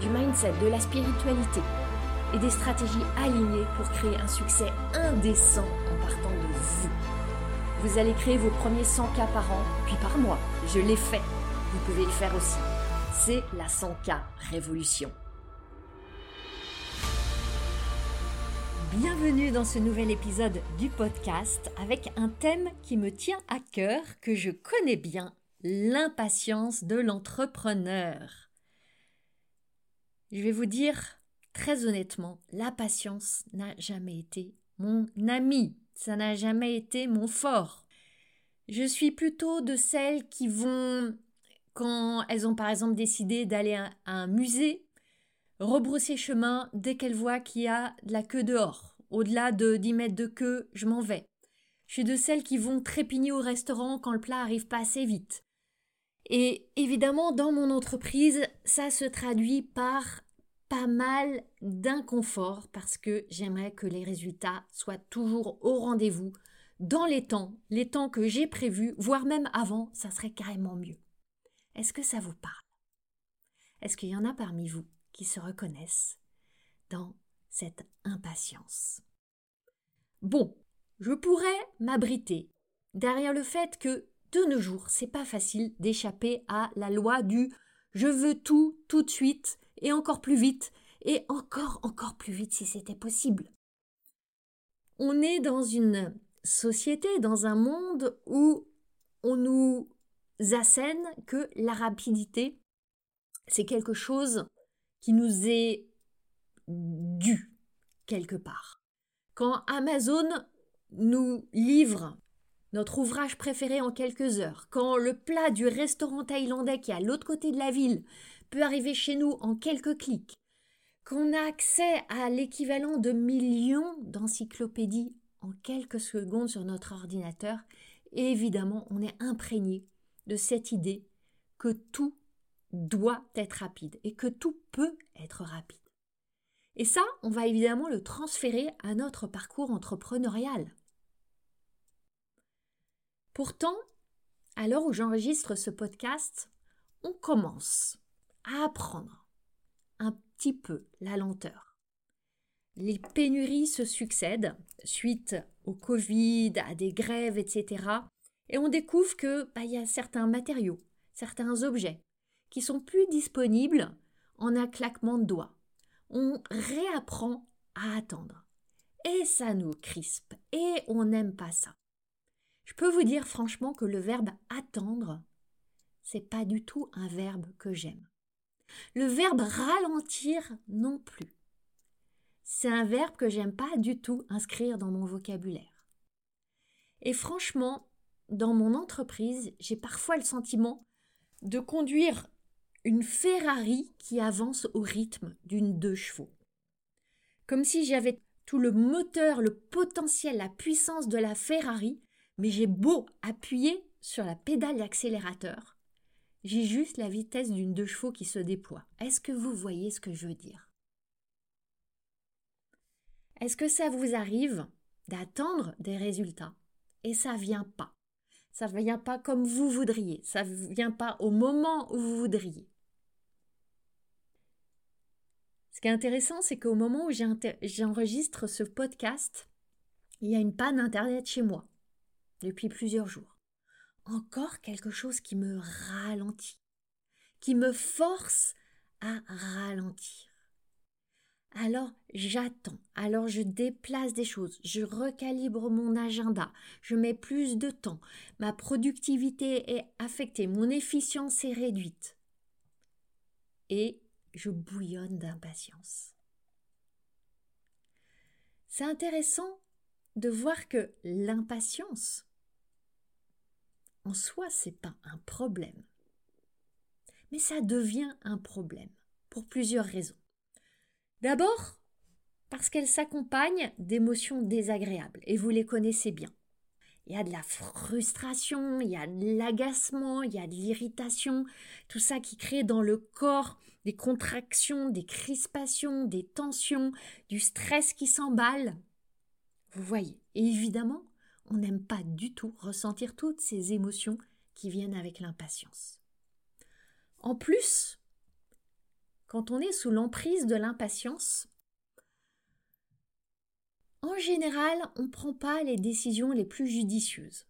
du mindset, de la spiritualité et des stratégies alignées pour créer un succès indécent en partant de vous. Vous allez créer vos premiers 100 k par an, puis par mois. Je l'ai fait. Vous pouvez le faire aussi. C'est la 100K Révolution. Bienvenue dans ce nouvel épisode du podcast avec un thème qui me tient à cœur, que je connais bien, l'impatience de l'entrepreneur. Je vais vous dire très honnêtement, la patience n'a jamais été mon ami, ça n'a jamais été mon fort. Je suis plutôt de celles qui vont, quand elles ont par exemple décidé d'aller à un musée, rebrousser chemin dès qu'elles voient qu'il y a de la queue dehors. Au-delà de 10 mètres de queue, je m'en vais. Je suis de celles qui vont trépigner au restaurant quand le plat arrive pas assez vite. Et évidemment, dans mon entreprise, ça se traduit par pas mal d'inconfort parce que j'aimerais que les résultats soient toujours au rendez-vous, dans les temps, les temps que j'ai prévus, voire même avant, ça serait carrément mieux. Est-ce que ça vous parle? Est-ce qu'il y en a parmi vous qui se reconnaissent dans cette impatience? Bon, je pourrais m'abriter derrière le fait que de nos jours, c'est pas facile d'échapper à la loi du je veux tout tout de suite et encore plus vite et encore encore plus vite si c'était possible. On est dans une société, dans un monde où on nous assène que la rapidité, c'est quelque chose qui nous est dû quelque part. Quand Amazon nous livre notre ouvrage préféré en quelques heures, quand le plat du restaurant thaïlandais qui est à l'autre côté de la ville peut arriver chez nous en quelques clics, qu'on a accès à l'équivalent de millions d'encyclopédies en quelques secondes sur notre ordinateur, évidemment on est imprégné de cette idée que tout doit être rapide et que tout peut être rapide. Et ça, on va évidemment le transférer à notre parcours entrepreneurial. Pourtant, à l'heure où j'enregistre ce podcast, on commence à apprendre un petit peu la lenteur. Les pénuries se succèdent suite au Covid, à des grèves, etc. Et on découvre que bah, y a certains matériaux, certains objets qui sont plus disponibles en un claquement de doigts. On réapprend à attendre. Et ça nous crispe. Et on n'aime pas ça. Je peux vous dire franchement que le verbe attendre, c'est pas du tout un verbe que j'aime. Le verbe ralentir non plus. C'est un verbe que j'aime pas du tout inscrire dans mon vocabulaire. Et franchement, dans mon entreprise, j'ai parfois le sentiment de conduire une Ferrari qui avance au rythme d'une deux chevaux. Comme si j'avais tout le moteur, le potentiel, la puissance de la Ferrari, mais j'ai beau appuyer sur la pédale d'accélérateur, j'ai juste la vitesse d'une deux chevaux qui se déploie. Est-ce que vous voyez ce que je veux dire? Est-ce que ça vous arrive d'attendre des résultats et ça vient pas? Ça ne vient pas comme vous voudriez, ça ne vient pas au moment où vous voudriez. Ce qui est intéressant, c'est qu'au moment où j'enregistre ce podcast, il y a une panne Internet chez moi depuis plusieurs jours. Encore quelque chose qui me ralentit, qui me force à ralentir. Alors j'attends, alors je déplace des choses, je recalibre mon agenda, je mets plus de temps, ma productivité est affectée, mon efficience est réduite. Et je bouillonne d'impatience. C'est intéressant de voir que l'impatience en soi, c'est pas un problème. Mais ça devient un problème pour plusieurs raisons. D'abord, parce qu'elle s'accompagne d'émotions désagréables, et vous les connaissez bien. Il y a de la frustration, il y a de l'agacement, il y a de l'irritation, tout ça qui crée dans le corps des contractions, des crispations, des tensions, du stress qui s'emballe. Vous voyez, évidemment, on n'aime pas du tout ressentir toutes ces émotions qui viennent avec l'impatience. En plus, quand on est sous l'emprise de l'impatience, en général, on ne prend pas les décisions les plus judicieuses.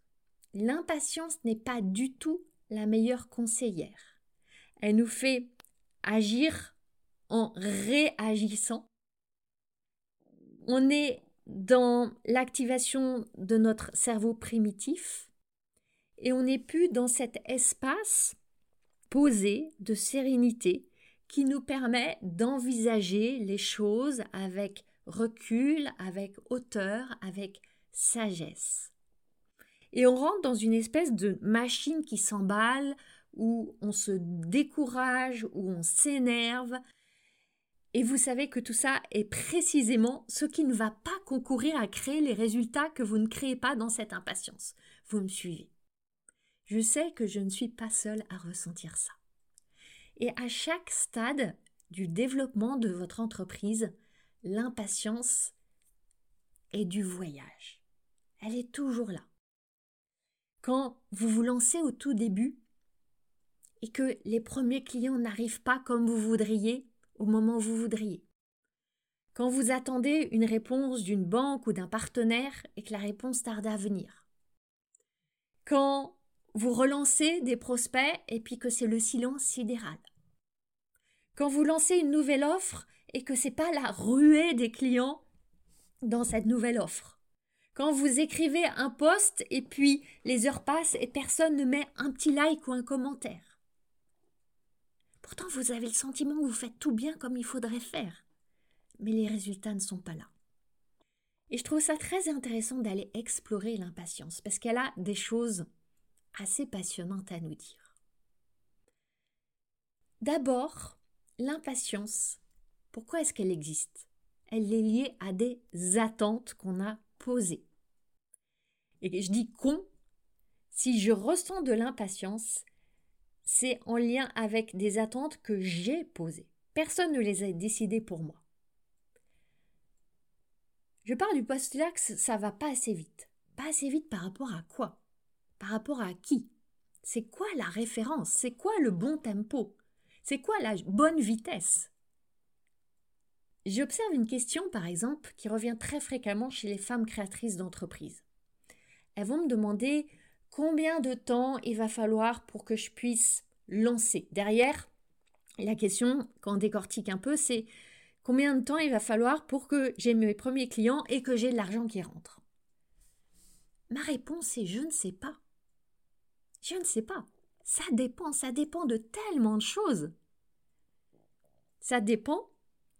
L'impatience n'est pas du tout la meilleure conseillère. Elle nous fait agir en réagissant. On est dans l'activation de notre cerveau primitif et on n'est plus dans cet espace posé de sérénité qui nous permet d'envisager les choses avec recul, avec hauteur, avec sagesse. Et on rentre dans une espèce de machine qui s'emballe, où on se décourage, où on s'énerve. Et vous savez que tout ça est précisément ce qui ne va pas concourir à créer les résultats que vous ne créez pas dans cette impatience. Vous me suivez. Je sais que je ne suis pas seule à ressentir ça. Et à chaque stade du développement de votre entreprise, l'impatience est du voyage. Elle est toujours là. Quand vous vous lancez au tout début et que les premiers clients n'arrivent pas comme vous voudriez au moment où vous voudriez. Quand vous attendez une réponse d'une banque ou d'un partenaire et que la réponse tarde à venir. Quand vous relancez des prospects et puis que c'est le silence sidéral. Quand vous lancez une nouvelle offre et que c'est pas la ruée des clients dans cette nouvelle offre. Quand vous écrivez un post et puis les heures passent et personne ne met un petit like ou un commentaire. Pourtant, vous avez le sentiment que vous faites tout bien comme il faudrait faire. Mais les résultats ne sont pas là. Et je trouve ça très intéressant d'aller explorer l'impatience parce qu'elle a des choses assez passionnantes à nous dire. D'abord, l'impatience, pourquoi est-ce qu'elle existe? Elle est liée à des attentes qu'on a posées. Et je dis con, si je ressens de l'impatience, c'est en lien avec des attentes que j'ai posées. Personne ne les a décidées pour moi. Je parle du postulat que ça va pas assez vite. Pas assez vite par rapport à quoi? Par rapport à qui? C'est quoi la référence? C'est quoi le bon tempo? C'est quoi la bonne vitesse? J'observe une question, par exemple, qui revient très fréquemment chez les femmes créatrices d'entreprises. Elles vont me demander combien de temps il va falloir pour que je puisse lancer. Derrière, la question, quand on décortique un peu, c'est combien de temps il va falloir pour que j'ai mes premiers clients et que j'ai de l'argent qui rentre. Ma réponse est je ne sais pas. Je ne sais pas. Ça dépend, ça dépend de tellement de choses. Ça dépend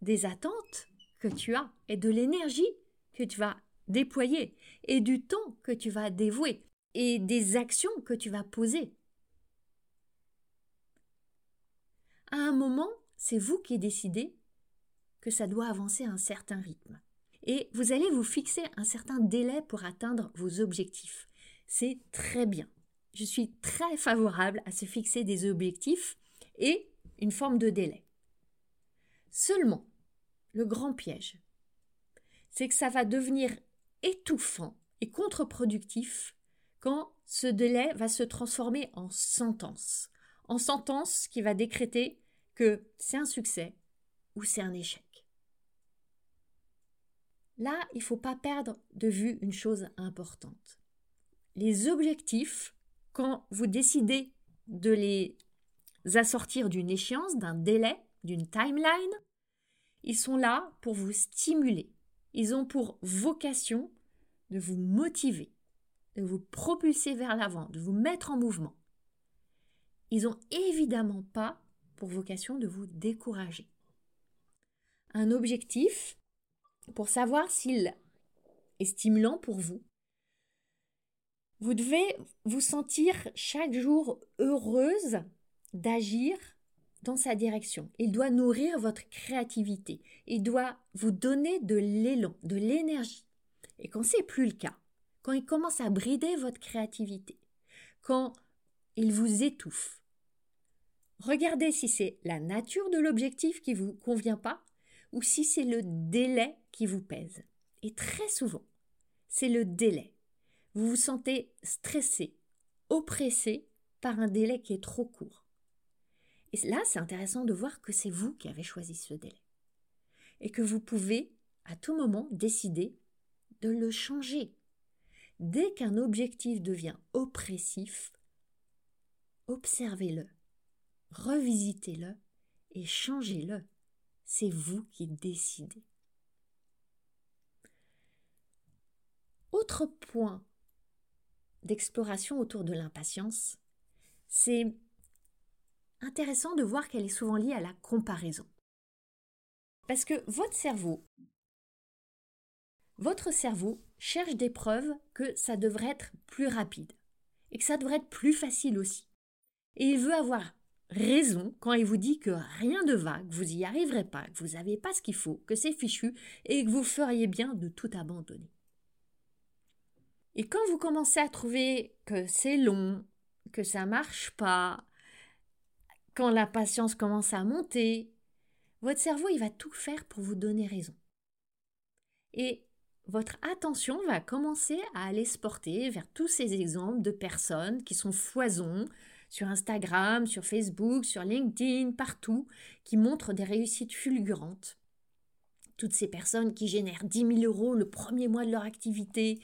des attentes que tu as et de l'énergie que tu vas déployer et du temps que tu vas dévouer et des actions que tu vas poser. À un moment, c'est vous qui décidez que ça doit avancer à un certain rythme. Et vous allez vous fixer un certain délai pour atteindre vos objectifs. C'est très bien. Je suis très favorable à se fixer des objectifs et une forme de délai. Seulement, le grand piège, c'est que ça va devenir étouffant et contre-productif quand ce délai va se transformer en sentence. En sentence qui va décréter que c'est un succès ou c'est un échec. Là, il ne faut pas perdre de vue une chose importante. Les objectifs, quand vous décidez de les assortir d'une échéance, d'un délai, d'une timeline, ils sont là pour vous stimuler. Ils ont pour vocation de vous motiver, de vous propulser vers l'avant, de vous mettre en mouvement. Ils n'ont évidemment pas pour vocation de vous décourager. Un objectif, pour savoir s'il est stimulant pour vous, vous devez vous sentir chaque jour heureuse d'agir dans sa direction. Il doit nourrir votre créativité. Il doit vous donner de l'élan, de l'énergie. Et quand c'est plus le cas, quand il commence à brider votre créativité, quand il vous étouffe, regardez si c'est la nature de l'objectif qui vous convient pas ou si c'est le délai qui vous pèse. Et très souvent, c'est le délai. Vous vous sentez stressé, oppressé par un délai qui est trop court. Et là, c'est intéressant de voir que c'est vous qui avez choisi ce délai. Et que vous pouvez, à tout moment, décider de le changer. Dès qu'un objectif devient oppressif, observez-le, revisitez-le et changez-le. C'est vous qui décidez. Autre point d'exploration autour de l'impatience, c'est intéressant de voir qu'elle est souvent liée à la comparaison. Parce que votre cerveau, votre cerveau cherche des preuves que ça devrait être plus rapide et que ça devrait être plus facile aussi. Et il veut avoir raison quand il vous dit que rien ne va, que vous n'y arriverez pas, que vous n'avez pas ce qu'il faut, que c'est fichu et que vous feriez bien de tout abandonner. Et quand vous commencez à trouver que c'est long, que ça marche pas, quand la patience commence à monter, votre cerveau il va tout faire pour vous donner raison. Et votre attention va commencer à aller se porter vers tous ces exemples de personnes qui sont foison sur Instagram, sur Facebook, sur LinkedIn, partout, qui montrent des réussites fulgurantes. Toutes ces personnes qui génèrent 10 000 euros le premier mois de leur activité,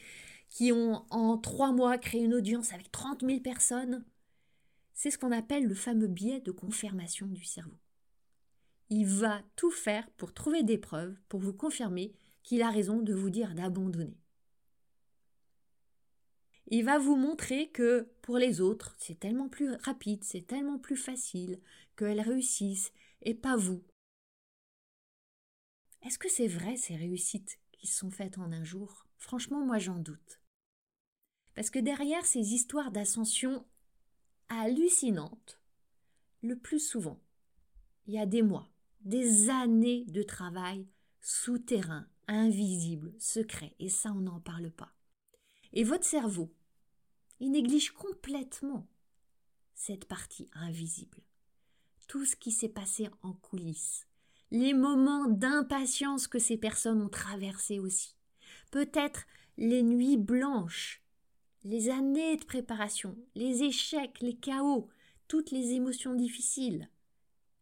qui ont en trois mois créé une audience avec 30 000 personnes. C'est ce qu'on appelle le fameux biais de confirmation du cerveau. Il va tout faire pour trouver des preuves, pour vous confirmer qu'il a raison de vous dire d'abandonner. Il va vous montrer que pour les autres, c'est tellement plus rapide, c'est tellement plus facile, qu'elles réussissent, et pas vous. Est-ce que c'est vrai ces réussites qui sont faites en un jour? Franchement, moi j'en doute. Parce que derrière ces histoires d'ascension hallucinantes, le plus souvent, il y a des mois, des années de travail souterrain, invisible, secret, et ça on n'en parle pas. Et votre cerveau, il néglige complètement cette partie invisible. Tout ce qui s'est passé en coulisses, les moments d'impatience que ces personnes ont traversés aussi, peut-être les nuits blanches les années de préparation, les échecs, les chaos, toutes les émotions difficiles.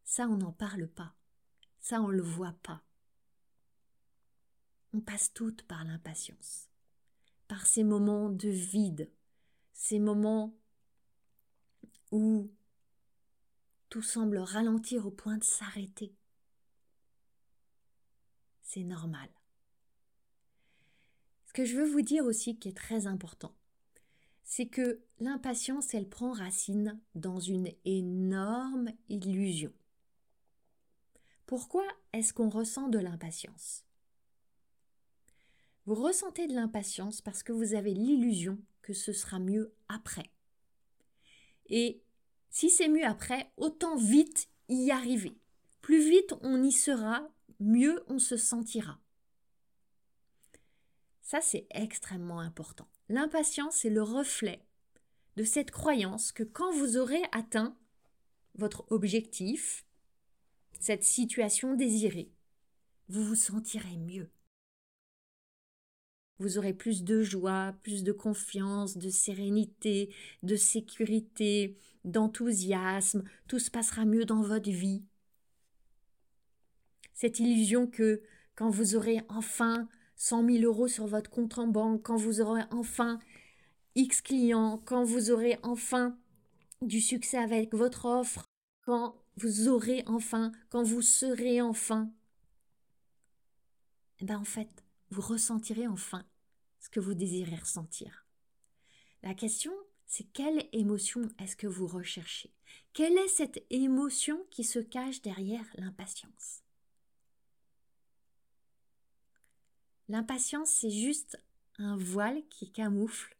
Ça, on n'en parle pas. Ça, on ne le voit pas. On passe toutes par l'impatience, par ces moments de vide, ces moments où tout semble ralentir au point de s'arrêter. C'est normal. Ce que je veux vous dire aussi qui est très important, c'est que l'impatience, elle prend racine dans une énorme illusion. Pourquoi est-ce qu'on ressent de l'impatience? Vous ressentez de l'impatience parce que vous avez l'illusion que ce sera mieux après. Et si c'est mieux après, autant vite y arriver. Plus vite on y sera, mieux on se sentira. Ça, c'est extrêmement important. L'impatience est le reflet de cette croyance que quand vous aurez atteint votre objectif, cette situation désirée, vous vous sentirez mieux. Vous aurez plus de joie, plus de confiance, de sérénité, de sécurité, d'enthousiasme, tout se passera mieux dans votre vie. Cette illusion que quand vous aurez enfin 100 000 euros sur votre compte en banque, quand vous aurez enfin X clients, quand vous aurez enfin du succès avec votre offre, quand vous aurez enfin, quand vous serez enfin, eh bien en fait, vous ressentirez enfin que vous désirez ressentir. La question, c'est quelle émotion est-ce que vous recherchez? Quelle est cette émotion qui se cache derrière l'impatience? L'impatience, c'est juste un voile qui camoufle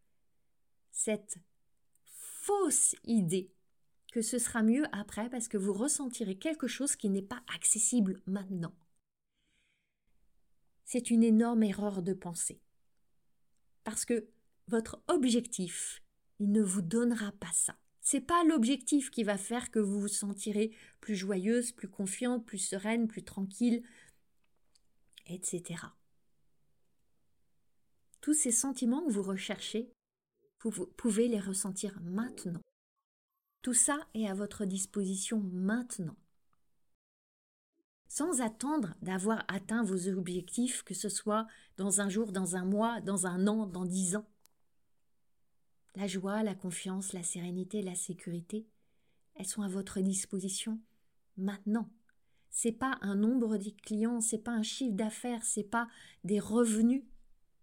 cette fausse idée que ce sera mieux après parce que vous ressentirez quelque chose qui n'est pas accessible maintenant. C'est une énorme erreur de pensée. Parce que votre objectif, il ne vous donnera pas ça. C'est pas l'objectif qui va faire que vous vous sentirez plus joyeuse, plus confiante, plus sereine, plus tranquille, etc. Tous ces sentiments que vous recherchez, vous pouvez les ressentir maintenant. Tout ça est à votre disposition maintenant. Sans attendre d'avoir atteint vos objectifs, que ce soit dans un jour, dans un mois, dans un an, dans dix ans. La joie, la confiance, la sérénité, la sécurité, elles sont à votre disposition maintenant. C'est pas un nombre de clients, c'est pas un chiffre d'affaires, c'est pas des revenus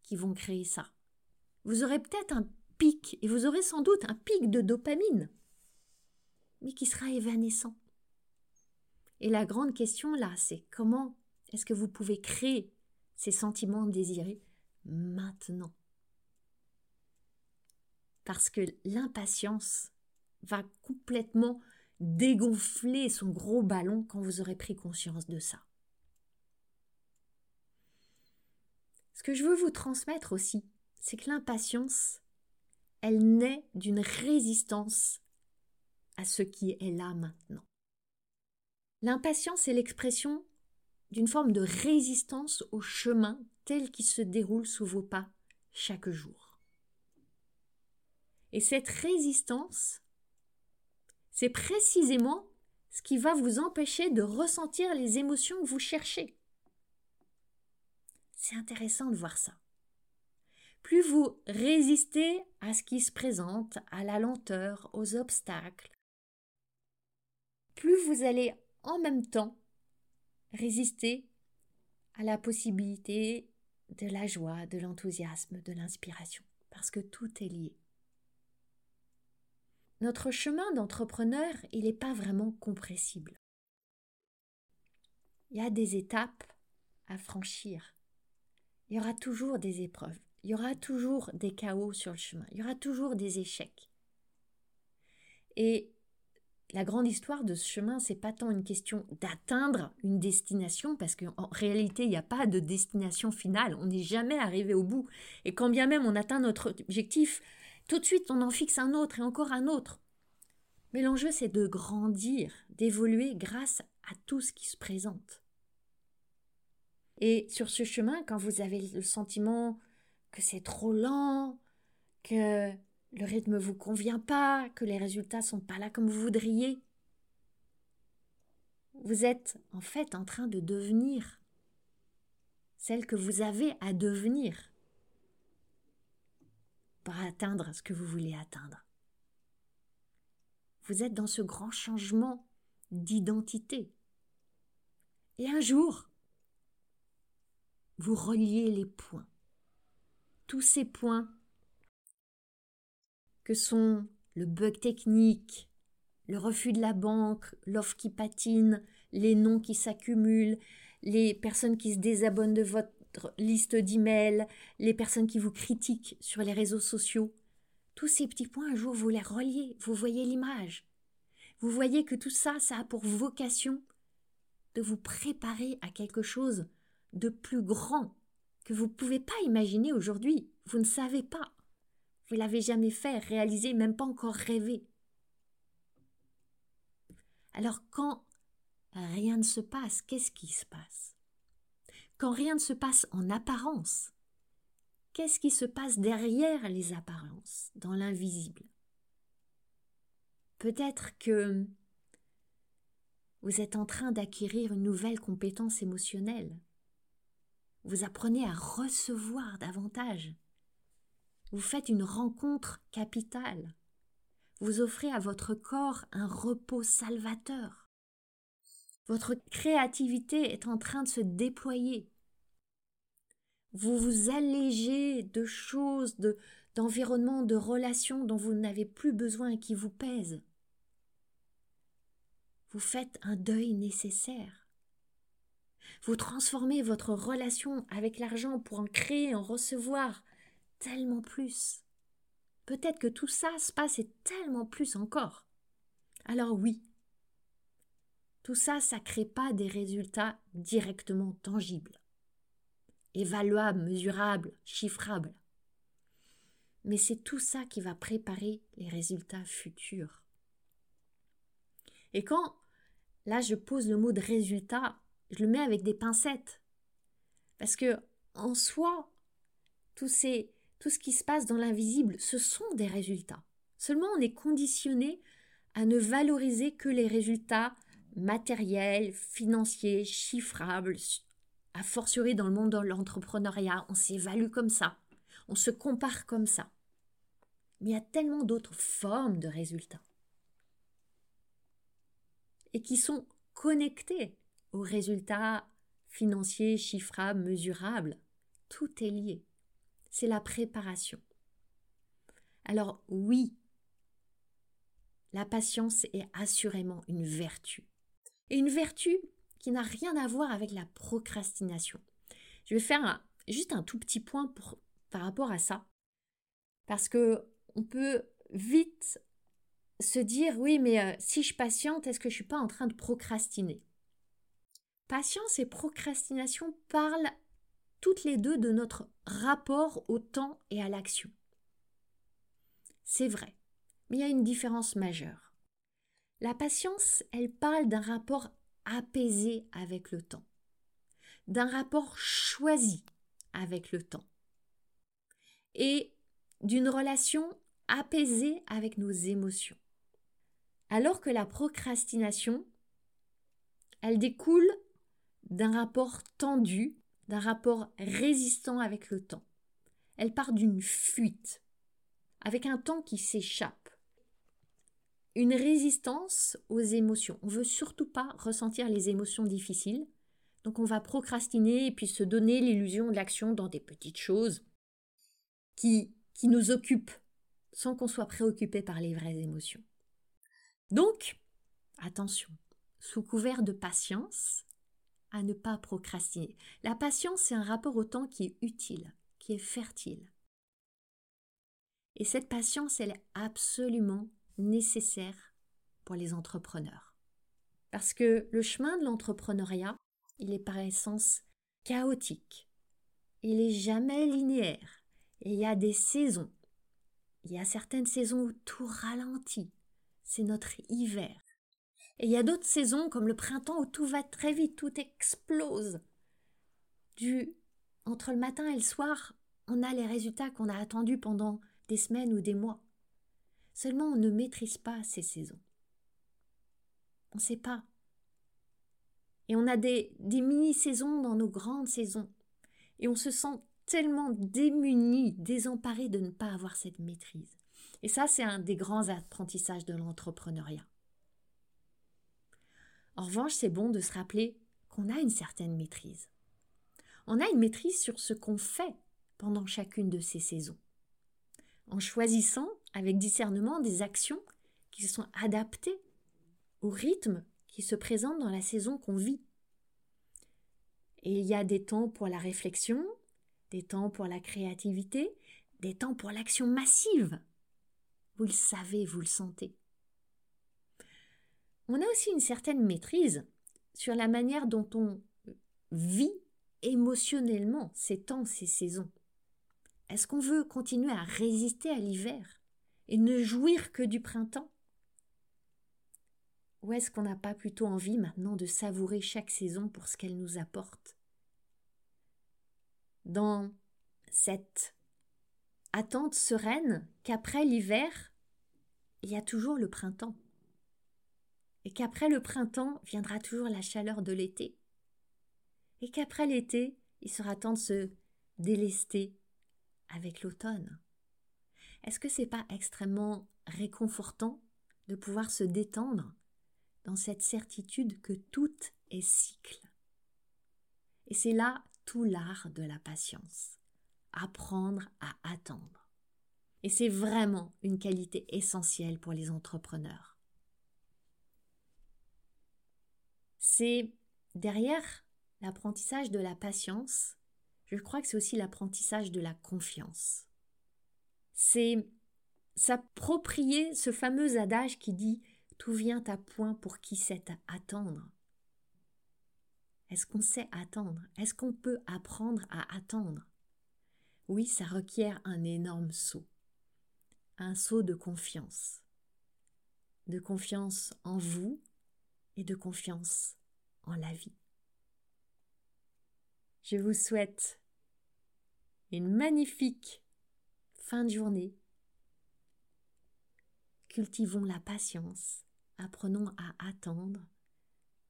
qui vont créer ça. Vous aurez peut-être un pic, et vous aurez sans doute un pic de dopamine, mais qui sera évanescent. Et la grande question là, c'est comment est-ce que vous pouvez créer ces sentiments désirés maintenant? Parce que l'impatience va complètement dégonfler son gros ballon quand vous aurez pris conscience de ça. Ce que je veux vous transmettre aussi, c'est que l'impatience, elle naît d'une résistance à ce qui est là maintenant. L'impatience est l'expression d'une forme de résistance au chemin tel qu'il se déroule sous vos pas chaque jour. Et cette résistance, c'est précisément ce qui va vous empêcher de ressentir les émotions que vous cherchez. C'est intéressant de voir ça. Plus vous résistez à ce qui se présente, à la lenteur, aux obstacles, plus vous allez en même temps résister à la possibilité de la joie, de l'enthousiasme, de l'inspiration, parce que tout est lié. Notre chemin d'entrepreneur, il n'est pas vraiment compressible. Il y a des étapes à franchir il y aura toujours des épreuves, il y aura toujours des chaos sur le chemin, il y aura toujours des échecs. Et la grande histoire de ce chemin, c'est pas tant une question d'atteindre une destination, parce qu'en réalité, il n'y a pas de destination finale, on n'est jamais arrivé au bout. Et quand bien même on atteint notre objectif, tout de suite on en fixe un autre et encore un autre. Mais l'enjeu, c'est de grandir, d'évoluer grâce à tout ce qui se présente. Et sur ce chemin, quand vous avez le sentiment que c'est trop lent, que le rythme ne vous convient pas, que les résultats sont pas là comme vous voudriez, vous êtes en fait en train de devenir celle que vous avez à devenir pour atteindre ce que vous voulez atteindre. Vous êtes dans ce grand changement d'identité. Et un jour, vous reliez les points. Tous ces points que sont le bug technique, le refus de la banque, l'offre qui patine, les noms qui s'accumulent, les personnes qui se désabonnent de votre liste d'emails, les personnes qui vous critiquent sur les réseaux sociaux. Tous ces petits points, un jour, vous les reliez, vous voyez l'image. Vous voyez que tout ça, ça a pour vocation de vous préparer à quelque chose de plus grand que vous ne pouvez pas imaginer aujourd'hui. Vous ne savez pas. Vous l'avez jamais fait, réalisé, même pas encore rêvé. Alors quand rien ne se passe, qu'est-ce qui se passe? Quand rien ne se passe en apparence, qu'est-ce qui se passe derrière les apparences, dans l'invisible? Peut-être que vous êtes en train d'acquérir une nouvelle compétence émotionnelle vous apprenez à recevoir davantage. Vous faites une rencontre capitale. Vous offrez à votre corps un repos salvateur. Votre créativité est en train de se déployer. Vous vous allégez de choses, de, d'environnements, de relations dont vous n'avez plus besoin et qui vous pèsent. Vous faites un deuil nécessaire. Vous transformez votre relation avec l'argent pour en créer, en recevoir tellement plus. Peut-être que tout ça se passe et tellement plus encore. Alors oui, tout ça, ça ne crée pas des résultats directement tangibles, évaluables, mesurables, chiffrables. Mais c'est tout ça qui va préparer les résultats futurs. Et quand, là, je pose le mot de résultat, je le mets avec des pincettes. Parce que, en soi, tout, tout ce qui se passe dans l'invisible, ce sont des résultats. Seulement, on est conditionné à ne valoriser que les résultats matériels, financiers, chiffrables. A fortiori dans le monde de l'entrepreneuriat, on s'évalue comme ça, on se compare comme ça. Mais il y a tellement d'autres formes de résultats et qui sont connectés aux résultats financiers, chiffrables, mesurables. Tout est lié. C'est la préparation. Alors oui, la patience est assurément une vertu. Et une vertu qui n'a rien à voir avec la procrastination. Je vais faire juste un tout petit point pour, par rapport à ça. Parce que on peut vite se dire oui, mais euh, si je patiente, est-ce que je ne suis pas en train de procrastiner? Patience et procrastination parlent toutes les deux de notre rapport au temps et à l'action. C'est vrai, mais il y a une différence majeure. La patience, elle parle d'un rapport apaisé avec le temps, d'un rapport choisi avec le temps, et d'une relation apaisée avec nos émotions. Alors que la procrastination, elle découle d'un rapport tendu, d'un rapport résistant avec le temps. Elle part d'une fuite, avec un temps qui s'échappe. Une résistance aux émotions. On veut surtout pas ressentir les émotions difficiles, donc on va procrastiner et puis se donner l'illusion de l'action dans des petites choses qui, qui nous occupent sans qu'on soit préoccupé par les vraies émotions. Donc, attention, sous couvert de patience, à ne pas procrastiner. La patience, c'est un rapport au temps qui est utile, qui est fertile. Et cette patience, elle est absolument nécessaire pour les entrepreneurs. Parce que le chemin de l'entrepreneuriat, il est par essence chaotique. Il n'est jamais linéaire. Et il y a des saisons. Il y a certaines saisons où tout ralentit. C'est notre hiver. Et il y a d'autres saisons comme le printemps où tout va très vite, tout explose. Du entre le matin et le soir, on a les résultats qu'on a attendus pendant des semaines ou des mois. Seulement on ne maîtrise pas ces saisons. On ne sait pas. Et on a des, des mini-saisons dans nos grandes saisons. Et on se sent tellement démuni, désemparé de ne pas avoir cette maîtrise. Et ça, c'est un des grands apprentissages de l'entrepreneuriat. En revanche, c'est bon de se rappeler qu'on a une certaine maîtrise. On a une maîtrise sur ce qu'on fait pendant chacune de ces saisons, en choisissant avec discernement des actions qui sont adaptées au rythme qui se présente dans la saison qu'on vit. Et il y a des temps pour la réflexion, des temps pour la créativité, des temps pour l'action massive. Vous le savez, vous le sentez on a aussi une certaine maîtrise sur la manière dont on vit émotionnellement ces temps, ces saisons. Est-ce qu'on veut continuer à résister à l'hiver et ne jouir que du printemps? Ou est-ce qu'on n'a pas plutôt envie maintenant de savourer chaque saison pour ce qu'elle nous apporte? Dans cette attente sereine qu'après l'hiver, il y a toujours le printemps et qu'après le printemps viendra toujours la chaleur de l'été, et qu'après l'été, il sera temps de se délester avec l'automne. Est-ce que c'est pas extrêmement réconfortant de pouvoir se détendre dans cette certitude que tout est cycle? Et c'est là tout l'art de la patience, apprendre à attendre. Et c'est vraiment une qualité essentielle pour les entrepreneurs. C'est derrière l'apprentissage de la patience, je crois que c'est aussi l'apprentissage de la confiance. C'est s'approprier ce fameux adage qui dit tout vient à point pour qui sait attendre. Est-ce qu'on sait attendre? Est-ce qu'on peut apprendre à attendre? Oui, ça requiert un énorme saut. Un saut de confiance. De confiance en vous et de confiance en la vie. Je vous souhaite une magnifique fin de journée. Cultivons la patience, apprenons à attendre,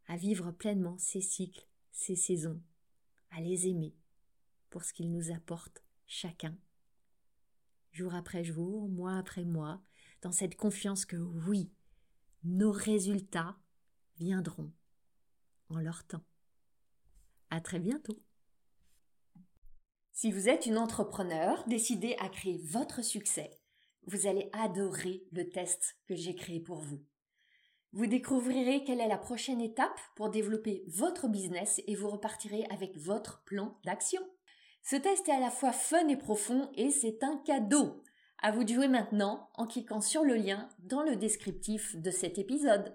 à vivre pleinement ces cycles, ces saisons, à les aimer pour ce qu'ils nous apportent chacun, jour après jour, mois après mois, dans cette confiance que oui, nos résultats viendront en leur temps. À très bientôt. Si vous êtes une entrepreneur décidée à créer votre succès, vous allez adorer le test que j'ai créé pour vous. Vous découvrirez quelle est la prochaine étape pour développer votre business et vous repartirez avec votre plan d'action. Ce test est à la fois fun et profond et c'est un cadeau. À vous de jouer maintenant en cliquant sur le lien dans le descriptif de cet épisode.